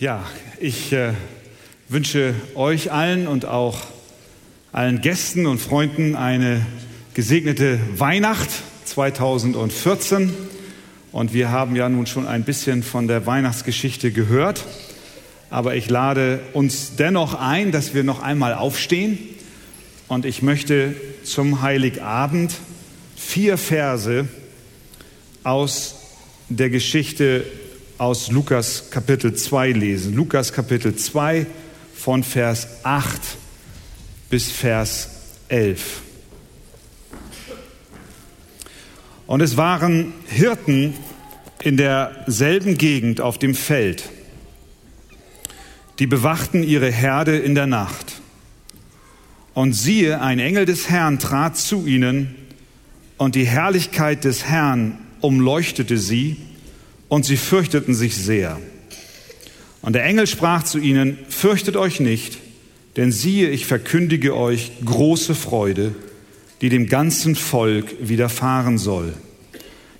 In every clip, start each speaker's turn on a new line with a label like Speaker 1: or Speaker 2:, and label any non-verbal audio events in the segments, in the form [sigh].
Speaker 1: Ja, ich äh, wünsche euch allen und auch allen Gästen und Freunden eine gesegnete Weihnacht 2014. Und wir haben ja nun schon ein bisschen von der Weihnachtsgeschichte gehört. Aber ich lade uns dennoch ein, dass wir noch einmal aufstehen. Und ich möchte zum Heiligabend vier Verse aus der Geschichte aus Lukas Kapitel 2 lesen. Lukas Kapitel 2 von Vers 8 bis Vers 11. Und es waren Hirten in derselben Gegend auf dem Feld. Die bewachten ihre Herde in der Nacht. Und siehe, ein Engel des Herrn trat zu ihnen, und die Herrlichkeit des Herrn umleuchtete sie, und sie fürchteten sich sehr. Und der Engel sprach zu ihnen, fürchtet euch nicht, denn siehe, ich verkündige euch große Freude, die dem ganzen Volk widerfahren soll.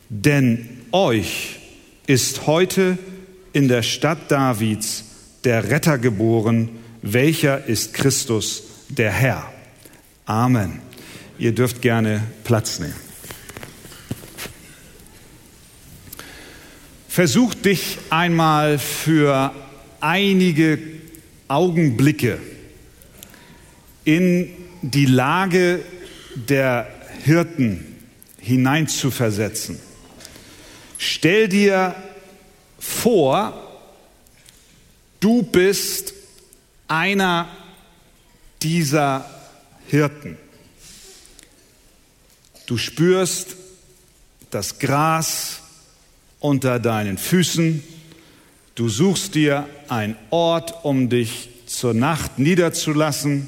Speaker 1: Denn euch ist heute in der Stadt Davids der Retter geboren, welcher ist Christus, der Herr. Amen. Ihr dürft gerne Platz nehmen. Versuch dich einmal für einige Augenblicke in die Lage der Hirten hineinzuversetzen. Stell dir vor, du bist einer dieser Hirten. Du spürst das Gras unter deinen Füßen. Du suchst dir einen Ort, um dich zur Nacht niederzulassen.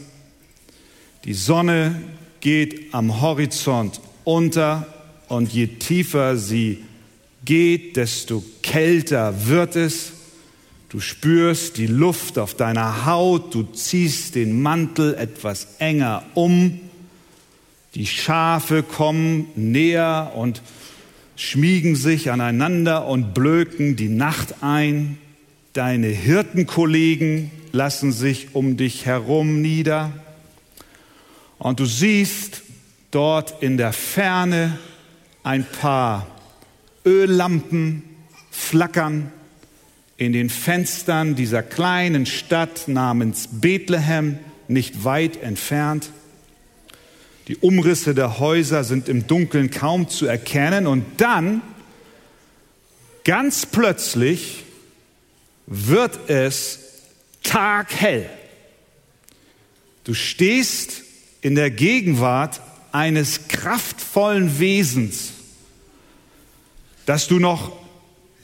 Speaker 1: Die Sonne geht am Horizont unter und je tiefer sie geht, desto kälter wird es. Du spürst die Luft auf deiner Haut, du ziehst den Mantel etwas enger um. Die Schafe kommen näher und schmiegen sich aneinander und blöken die Nacht ein. Deine Hirtenkollegen lassen sich um dich herum nieder. Und du siehst dort in der Ferne ein paar Öllampen flackern in den Fenstern dieser kleinen Stadt namens Bethlehem, nicht weit entfernt. Die Umrisse der Häuser sind im Dunkeln kaum zu erkennen und dann, ganz plötzlich, wird es taghell. Du stehst in der Gegenwart eines kraftvollen Wesens, das du noch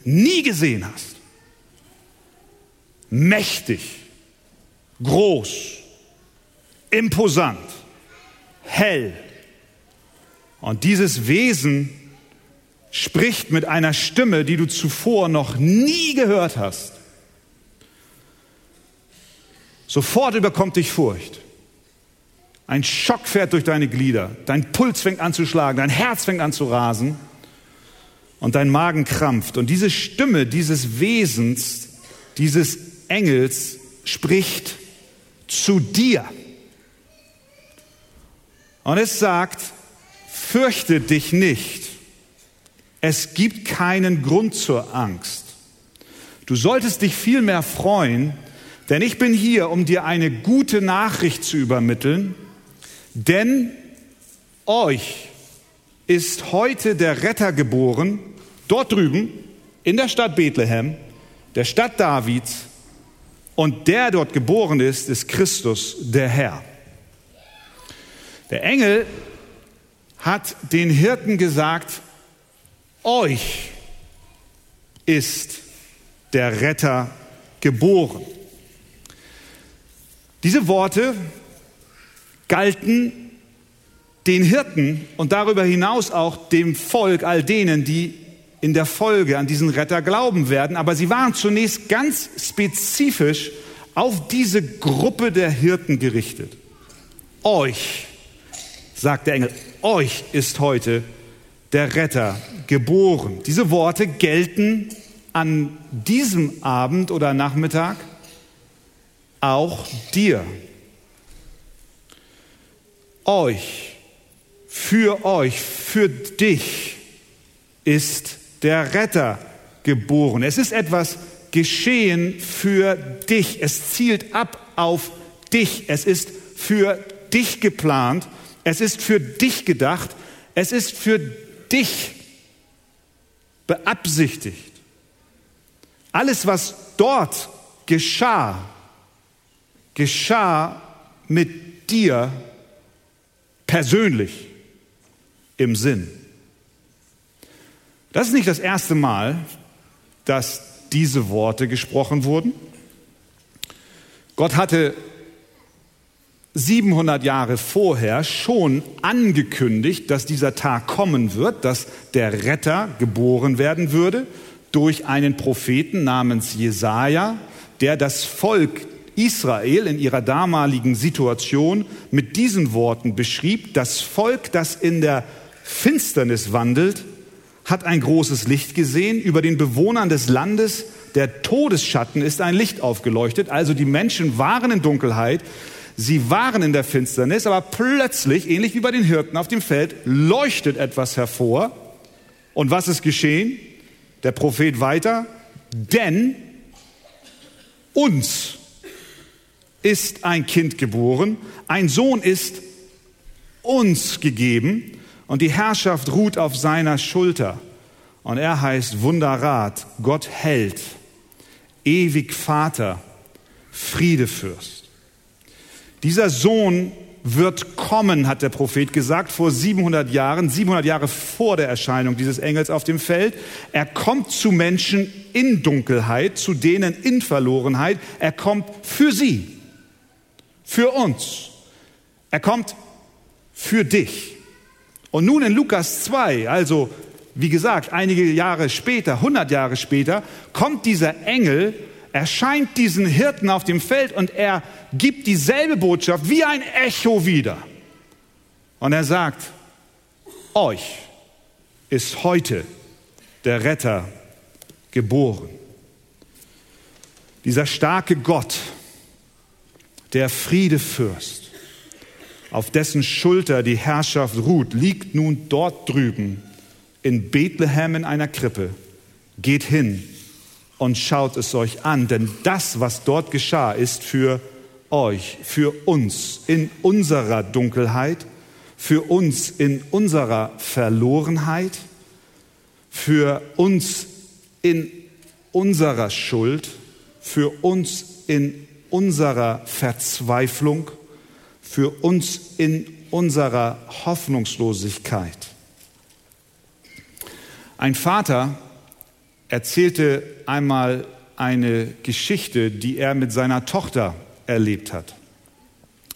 Speaker 1: nie gesehen hast. Mächtig, groß, imposant hell. Und dieses Wesen spricht mit einer Stimme, die du zuvor noch nie gehört hast. Sofort überkommt dich Furcht. Ein Schock fährt durch deine Glieder. Dein Puls fängt an zu schlagen, dein Herz fängt an zu rasen und dein Magen krampft. Und diese Stimme dieses Wesens, dieses Engels spricht zu dir. Und es sagt, fürchte dich nicht. Es gibt keinen Grund zur Angst. Du solltest dich vielmehr freuen, denn ich bin hier, um dir eine gute Nachricht zu übermitteln, denn euch ist heute der Retter geboren, dort drüben in der Stadt Bethlehem, der Stadt Davids, und der dort geboren ist, ist Christus, der Herr. Der Engel hat den Hirten gesagt, euch ist der Retter geboren. Diese Worte galten den Hirten und darüber hinaus auch dem Volk, all denen, die in der Folge an diesen Retter glauben werden. Aber sie waren zunächst ganz spezifisch auf diese Gruppe der Hirten gerichtet. Euch sagt der Engel, euch ist heute der Retter geboren. Diese Worte gelten an diesem Abend oder Nachmittag auch dir. Euch, für euch, für dich ist der Retter geboren. Es ist etwas geschehen für dich. Es zielt ab auf dich. Es ist für dich geplant. Es ist für dich gedacht. Es ist für dich beabsichtigt. Alles, was dort geschah, geschah mit dir persönlich im Sinn. Das ist nicht das erste Mal, dass diese Worte gesprochen wurden. Gott hatte 700 Jahre vorher schon angekündigt, dass dieser Tag kommen wird, dass der Retter geboren werden würde durch einen Propheten namens Jesaja, der das Volk Israel in ihrer damaligen Situation mit diesen Worten beschrieb: Das Volk, das in der Finsternis wandelt, hat ein großes Licht gesehen. Über den Bewohnern des Landes der Todesschatten ist ein Licht aufgeleuchtet. Also die Menschen waren in Dunkelheit, sie waren in der Finsternis, aber plötzlich, ähnlich wie bei den Hirten auf dem Feld, leuchtet etwas hervor. Und was ist geschehen? Der Prophet weiter, denn uns ist ein Kind geboren, ein Sohn ist uns gegeben und die Herrschaft ruht auf seiner Schulter. Und er heißt Wunderrat, Gott hält, ewig Vater, Friedefürst. Dieser Sohn wird kommen, hat der Prophet gesagt, vor 700 Jahren, 700 Jahre vor der Erscheinung dieses Engels auf dem Feld. Er kommt zu Menschen in Dunkelheit, zu denen in Verlorenheit. Er kommt für sie, für uns. Er kommt für dich. Und nun in Lukas 2, also wie gesagt, einige Jahre später, 100 Jahre später, kommt dieser Engel, erscheint diesen Hirten auf dem Feld und er gibt dieselbe Botschaft wie ein Echo wieder. Und er sagt, euch ist heute der Retter geboren. Dieser starke Gott, der Friedefürst, auf dessen Schulter die Herrschaft ruht, liegt nun dort drüben in Bethlehem in einer Krippe. Geht hin und schaut es euch an, denn das, was dort geschah, ist für euch, für uns in unserer Dunkelheit, für uns in unserer Verlorenheit, für uns in unserer Schuld, für uns in unserer Verzweiflung, für uns in unserer Hoffnungslosigkeit. Ein Vater erzählte einmal eine Geschichte, die er mit seiner Tochter erlebt hat.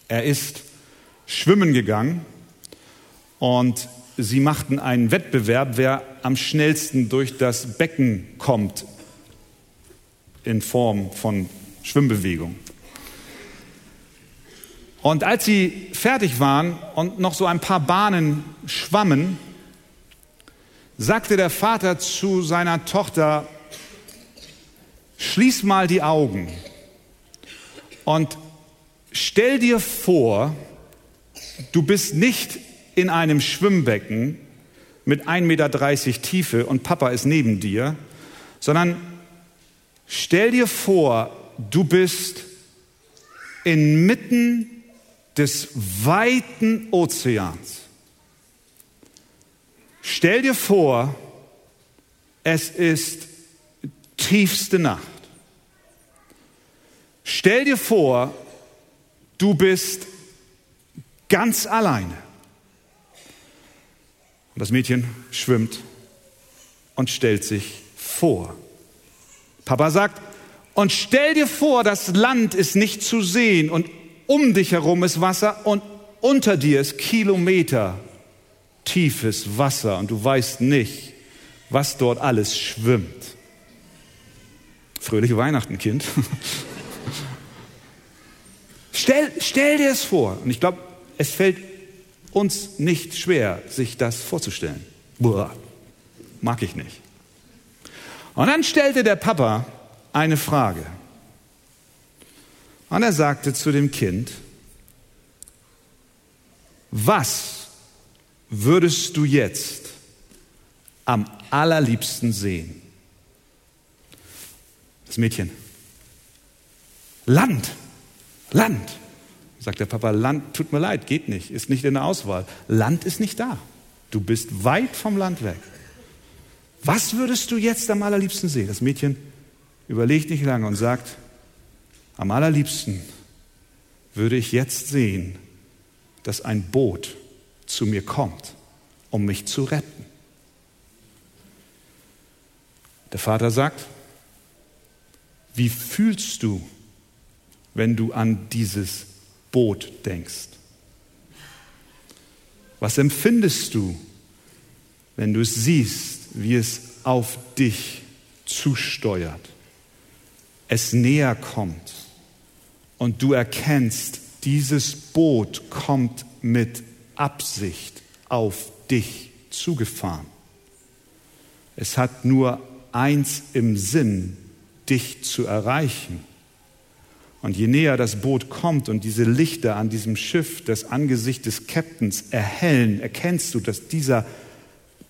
Speaker 1: Er ist schwimmen gegangen und sie machten einen Wettbewerb, wer am schnellsten durch das Becken kommt in Form von Schwimmbewegung. Und als sie fertig waren und noch so ein paar Bahnen schwammen, sagte der Vater zu seiner Tochter, schließ mal die Augen und stell dir vor, du bist nicht in einem Schwimmbecken mit 1,30 Meter Tiefe und Papa ist neben dir, sondern stell dir vor, du bist inmitten des weiten Ozeans. Stell dir vor, es ist tiefste Nacht. Stell dir vor, du bist ganz alleine. Und das Mädchen schwimmt und stellt sich vor. Papa sagt, und stell dir vor, das Land ist nicht zu sehen und um dich herum ist Wasser und unter dir ist Kilometer tiefes Wasser und du weißt nicht, was dort alles schwimmt. Fröhliche Weihnachten, Kind. [laughs] stell, stell dir es vor. Und ich glaube, es fällt uns nicht schwer, sich das vorzustellen. Boah, mag ich nicht. Und dann stellte der Papa eine Frage. Und er sagte zu dem Kind, was würdest du jetzt am allerliebsten sehen? Das Mädchen. Land. Land. Sagt der Papa, Land, tut mir leid, geht nicht, ist nicht in der Auswahl. Land ist nicht da. Du bist weit vom Land weg. Was würdest du jetzt am allerliebsten sehen? Das Mädchen überlegt nicht lange und sagt, am allerliebsten würde ich jetzt sehen, dass ein Boot zu mir kommt, um mich zu retten. Der Vater sagt, wie fühlst du, wenn du an dieses Boot denkst? Was empfindest du, wenn du es siehst, wie es auf dich zusteuert, es näher kommt und du erkennst, dieses Boot kommt mit Absicht auf dich zugefahren. Es hat nur eins im Sinn, dich zu erreichen. Und je näher das Boot kommt und diese Lichter an diesem Schiff das Angesicht des Captains erhellen, erkennst du, dass dieser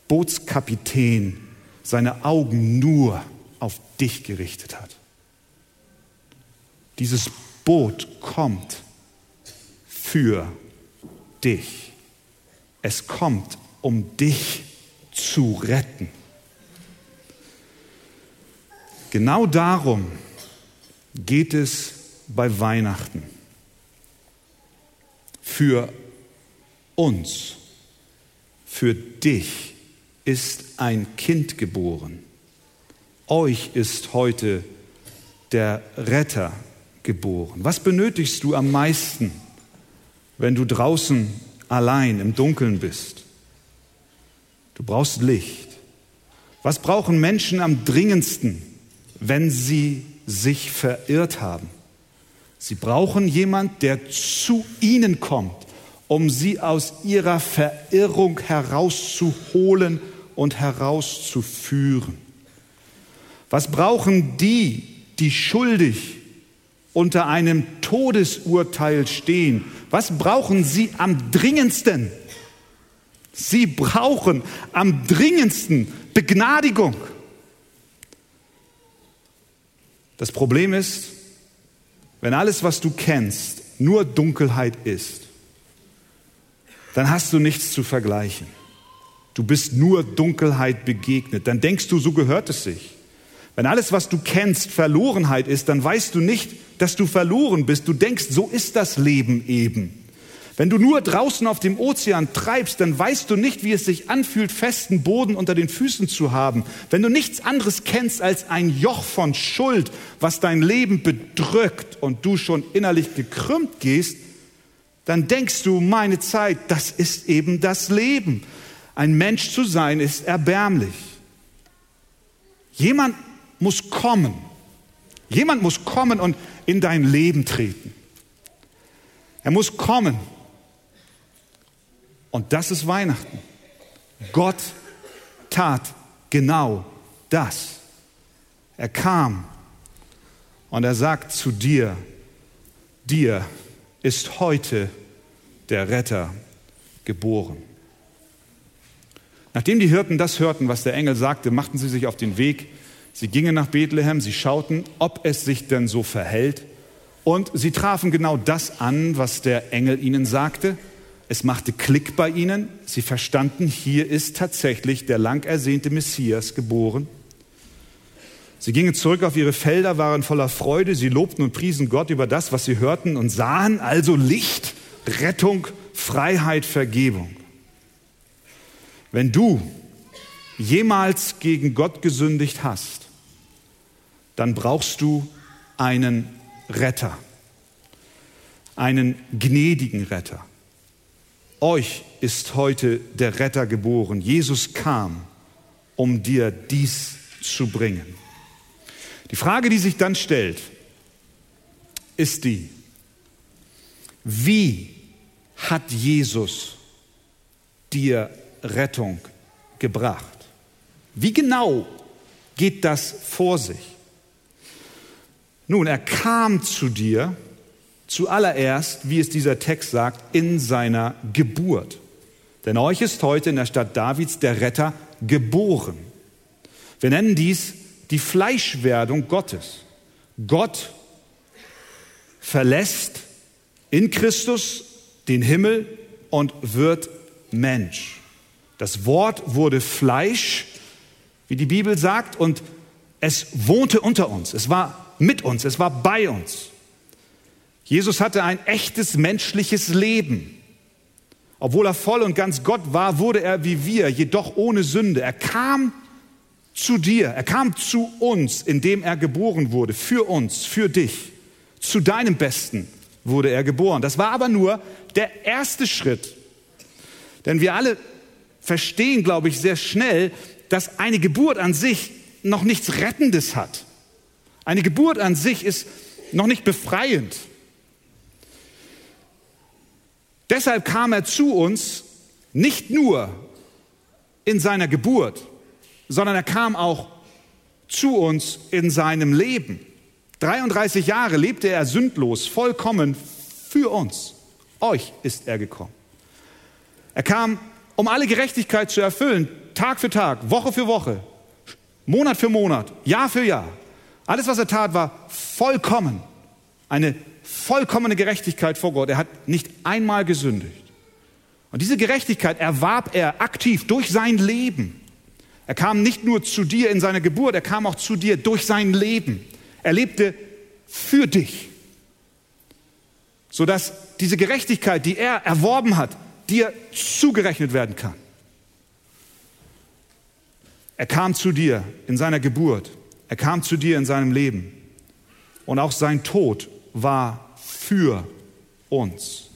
Speaker 1: Bootskapitän seine Augen nur auf dich gerichtet hat. Dieses Boot kommt für dich. Es kommt, um dich zu retten. Genau darum geht es bei Weihnachten. Für uns, für dich ist ein Kind geboren. Euch ist heute der Retter geboren. Was benötigst du am meisten, wenn du draußen allein im Dunkeln bist? Du brauchst Licht. Was brauchen Menschen am dringendsten? wenn sie sich verirrt haben. Sie brauchen jemand, der zu ihnen kommt, um sie aus ihrer Verirrung herauszuholen und herauszuführen. Was brauchen die, die schuldig unter einem Todesurteil stehen? Was brauchen sie am dringendsten? Sie brauchen am dringendsten Begnadigung. Das Problem ist, wenn alles, was du kennst, nur Dunkelheit ist, dann hast du nichts zu vergleichen. Du bist nur Dunkelheit begegnet. Dann denkst du, so gehört es sich. Wenn alles, was du kennst, Verlorenheit ist, dann weißt du nicht, dass du verloren bist. Du denkst, so ist das Leben eben. Wenn du nur draußen auf dem Ozean treibst, dann weißt du nicht, wie es sich anfühlt, festen Boden unter den Füßen zu haben. Wenn du nichts anderes kennst als ein Joch von Schuld, was dein Leben bedrückt und du schon innerlich gekrümmt gehst, dann denkst du, meine Zeit, das ist eben das Leben. Ein Mensch zu sein ist erbärmlich. Jemand muss kommen. Jemand muss kommen und in dein Leben treten. Er muss kommen und das ist Weihnachten. Gott tat genau das. Er kam und er sagt zu dir, dir ist heute der Retter geboren. Nachdem die Hirten das hörten, was der Engel sagte, machten sie sich auf den Weg. Sie gingen nach Bethlehem, sie schauten, ob es sich denn so verhält. Und sie trafen genau das an, was der Engel ihnen sagte. Es machte Klick bei ihnen. Sie verstanden, hier ist tatsächlich der lang ersehnte Messias geboren. Sie gingen zurück auf ihre Felder, waren voller Freude. Sie lobten und priesen Gott über das, was sie hörten und sahen also Licht, Rettung, Freiheit, Vergebung. Wenn du jemals gegen Gott gesündigt hast, dann brauchst du einen Retter, einen gnädigen Retter. Euch ist heute der Retter geboren. Jesus kam, um dir dies zu bringen. Die Frage, die sich dann stellt, ist die, wie hat Jesus dir Rettung gebracht? Wie genau geht das vor sich. Nun, er kam zu dir zuallererst, wie es dieser Text sagt, in seiner Geburt. Denn euch ist heute in der Stadt Davids der Retter geboren. Wir nennen dies die Fleischwerdung Gottes. Gott verlässt in Christus den Himmel und wird Mensch. Das Wort wurde Fleisch, wie die Bibel sagt, und es wohnte unter uns. Es war mit uns, es war bei uns. Jesus hatte ein echtes menschliches Leben. Obwohl er voll und ganz Gott war, wurde er wie wir, jedoch ohne Sünde. Er kam zu dir, er kam zu uns, indem er geboren wurde, für uns, für dich. Zu deinem Besten wurde er geboren. Das war aber nur der erste Schritt. Denn wir alle verstehen, glaube ich, sehr schnell, dass eine Geburt an sich noch nichts Rettendes hat. Eine Geburt an sich ist noch nicht befreiend. Deshalb kam er zu uns nicht nur in seiner Geburt, sondern er kam auch zu uns in seinem Leben. 33 Jahre lebte er sündlos, vollkommen für uns. Euch ist er gekommen. Er kam, um alle Gerechtigkeit zu erfüllen, Tag für Tag, Woche für Woche, Monat für Monat, Jahr für Jahr. Alles, was er tat, war vollkommen. Eine vollkommene Gerechtigkeit vor Gott. Er hat nicht einmal gesündigt. Und diese Gerechtigkeit erwarb er aktiv durch sein Leben. Er kam nicht nur zu dir in seiner Geburt, er kam auch zu dir durch sein Leben. Er lebte für dich, sodass diese Gerechtigkeit, die er erworben hat, dir zugerechnet werden kann. Er kam zu dir in seiner Geburt, er kam zu dir in seinem Leben und auch sein Tod war für uns.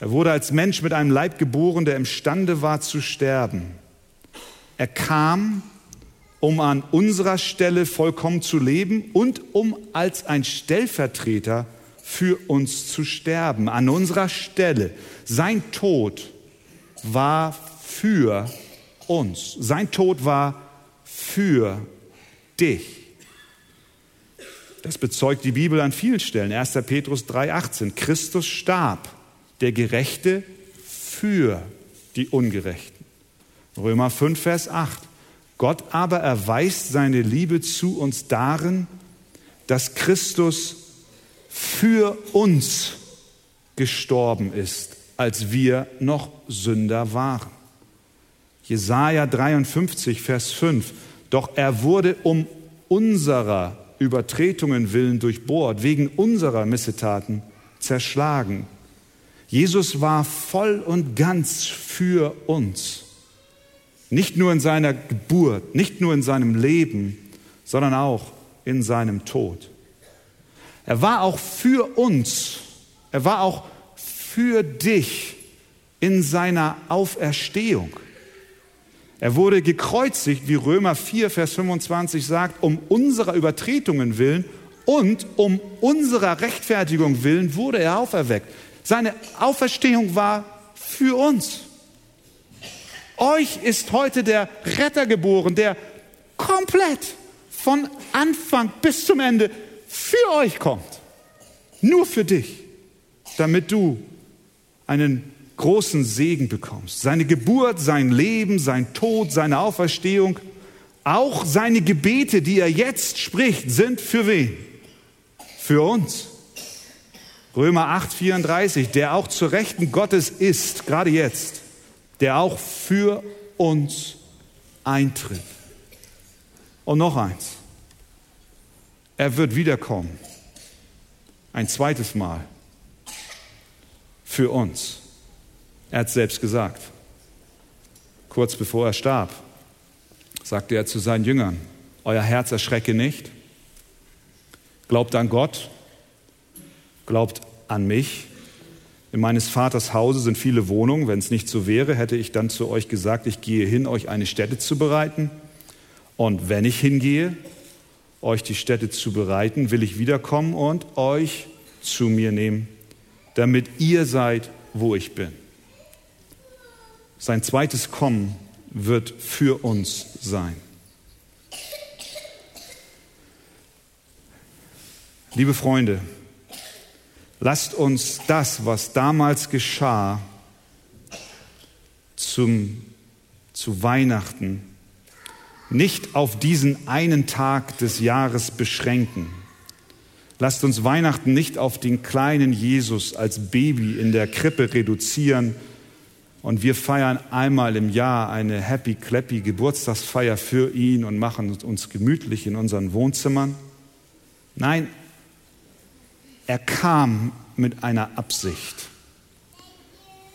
Speaker 1: Er wurde als Mensch mit einem Leib geboren, der imstande war zu sterben. Er kam, um an unserer Stelle vollkommen zu leben und um als ein Stellvertreter für uns zu sterben. An unserer Stelle. Sein Tod war für uns. Sein Tod war für dich. Das bezeugt die Bibel an vielen Stellen. 1. Petrus 3,18. Christus starb, der Gerechte für die Ungerechten. Römer 5, Vers 8. Gott aber erweist seine Liebe zu uns darin, dass Christus für uns gestorben ist, als wir noch Sünder waren. Jesaja 53, Vers 5. Doch er wurde um unserer Übertretungen willen durchbohrt, wegen unserer Missetaten zerschlagen. Jesus war voll und ganz für uns. Nicht nur in seiner Geburt, nicht nur in seinem Leben, sondern auch in seinem Tod. Er war auch für uns, er war auch für dich in seiner Auferstehung. Er wurde gekreuzigt, wie Römer 4, Vers 25 sagt, um unserer Übertretungen willen und um unserer Rechtfertigung willen wurde er auferweckt. Seine Auferstehung war für uns. Euch ist heute der Retter geboren, der komplett von Anfang bis zum Ende für euch kommt. Nur für dich, damit du einen großen Segen bekommst. Seine Geburt, sein Leben, sein Tod, seine Auferstehung, auch seine Gebete, die er jetzt spricht, sind für wen? Für uns. Römer 8, 34, der auch zur Rechten Gottes ist, gerade jetzt, der auch für uns eintritt. Und noch eins, er wird wiederkommen, ein zweites Mal, für uns. Er hat es selbst gesagt. Kurz bevor er starb, sagte er zu seinen Jüngern, euer Herz erschrecke nicht, glaubt an Gott, glaubt an mich. In meines Vaters Hause sind viele Wohnungen. Wenn es nicht so wäre, hätte ich dann zu euch gesagt, ich gehe hin, euch eine Stätte zu bereiten. Und wenn ich hingehe, euch die Stätte zu bereiten, will ich wiederkommen und euch zu mir nehmen, damit ihr seid, wo ich bin. Sein zweites Kommen wird für uns sein. Liebe Freunde, lasst uns das, was damals geschah, zum, zu Weihnachten nicht auf diesen einen Tag des Jahres beschränken. Lasst uns Weihnachten nicht auf den kleinen Jesus als Baby in der Krippe reduzieren, und wir feiern einmal im Jahr eine happy clappy Geburtstagsfeier für ihn und machen uns gemütlich in unseren Wohnzimmern. Nein, er kam mit einer Absicht.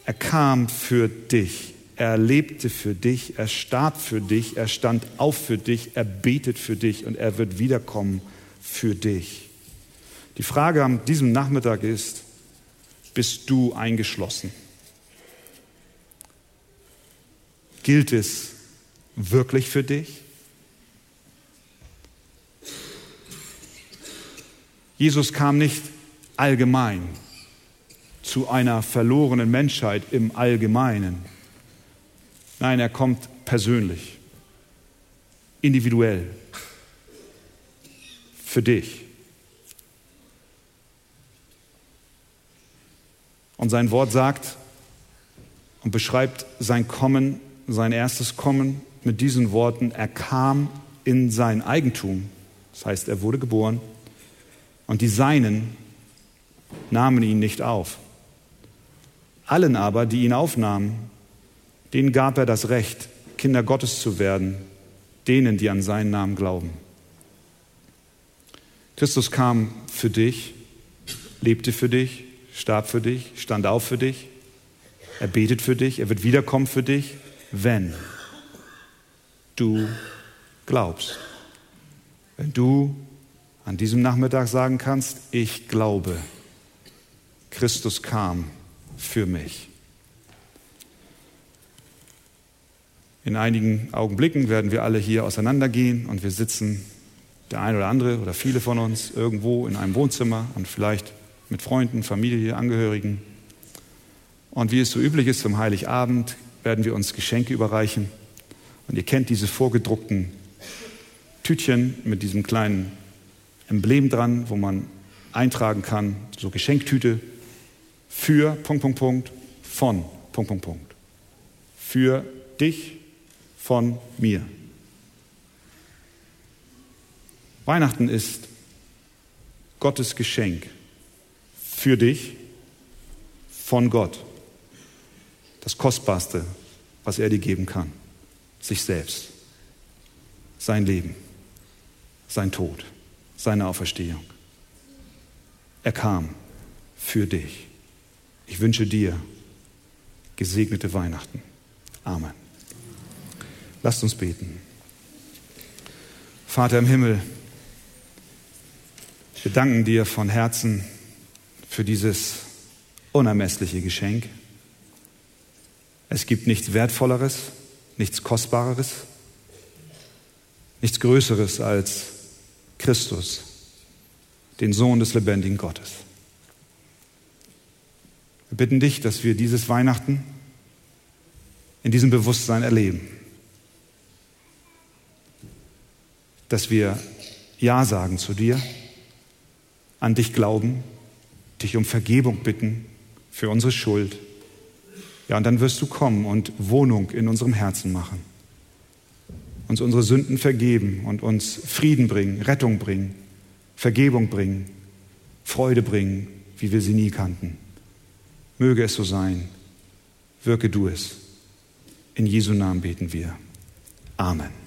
Speaker 1: Er kam für dich. Er lebte für dich. Er starb für dich. Er stand auf für dich. Er betet für dich und er wird wiederkommen für dich. Die Frage an diesem Nachmittag ist, bist du eingeschlossen? Gilt es wirklich für dich? Jesus kam nicht allgemein zu einer verlorenen Menschheit im Allgemeinen. Nein, er kommt persönlich, individuell, für dich. Und sein Wort sagt und beschreibt sein Kommen, sein erstes Kommen mit diesen Worten, er kam in sein Eigentum. Das heißt, er wurde geboren und die Seinen nahmen ihn nicht auf. Allen aber, die ihn aufnahmen, denen gab er das Recht, Kinder Gottes zu werden, denen, die an seinen Namen glauben. Christus kam für dich, lebte für dich, starb für dich, stand auf für dich, er betet für dich, er wird wiederkommen für dich, wenn du glaubst. Wenn du an diesem Nachmittag sagen kannst, ich glaube, Christus kam für mich. In einigen Augenblicken werden wir alle hier auseinandergehen und wir sitzen, der eine oder andere oder viele von uns, irgendwo in einem Wohnzimmer und vielleicht mit Freunden, Familie, Angehörigen. Und wie es so üblich ist zum Heiligabend, werden wir uns Geschenke überreichen. Und ihr kennt diese vorgedruckten Tütchen mit diesem kleinen Emblem dran, wo man eintragen kann, so Geschenktüte für Punkt, Punkt, Punkt, von Punkt, Punkt, Punkt. Für dich, von mir. Weihnachten ist Gottes Geschenk für dich, von Gott. Das Kostbarste, was er dir geben kann. Sich selbst. Sein Leben. Sein Tod seine Auferstehung. Er kam für dich. Ich wünsche dir gesegnete Weihnachten. Amen. Lasst uns beten. Vater im Himmel, wir danken dir von Herzen für dieses unermessliche Geschenk. Es gibt nichts Wertvolleres, nichts Kostbareres, nichts Größeres als Christus, den Sohn des lebendigen Gottes. Wir bitten dich, dass wir dieses Weihnachten in diesem Bewusstsein erleben. Dass wir Ja sagen zu dir, an dich glauben, dich um Vergebung bitten für unsere Schuld. Ja, und dann wirst du kommen und Wohnung in unserem Herzen machen uns unsere Sünden vergeben und uns Frieden bringen, Rettung bringen, Vergebung bringen, Freude bringen, wie wir sie nie kannten. Möge es so sein. Wirke du es. In Jesu Namen beten wir. Amen.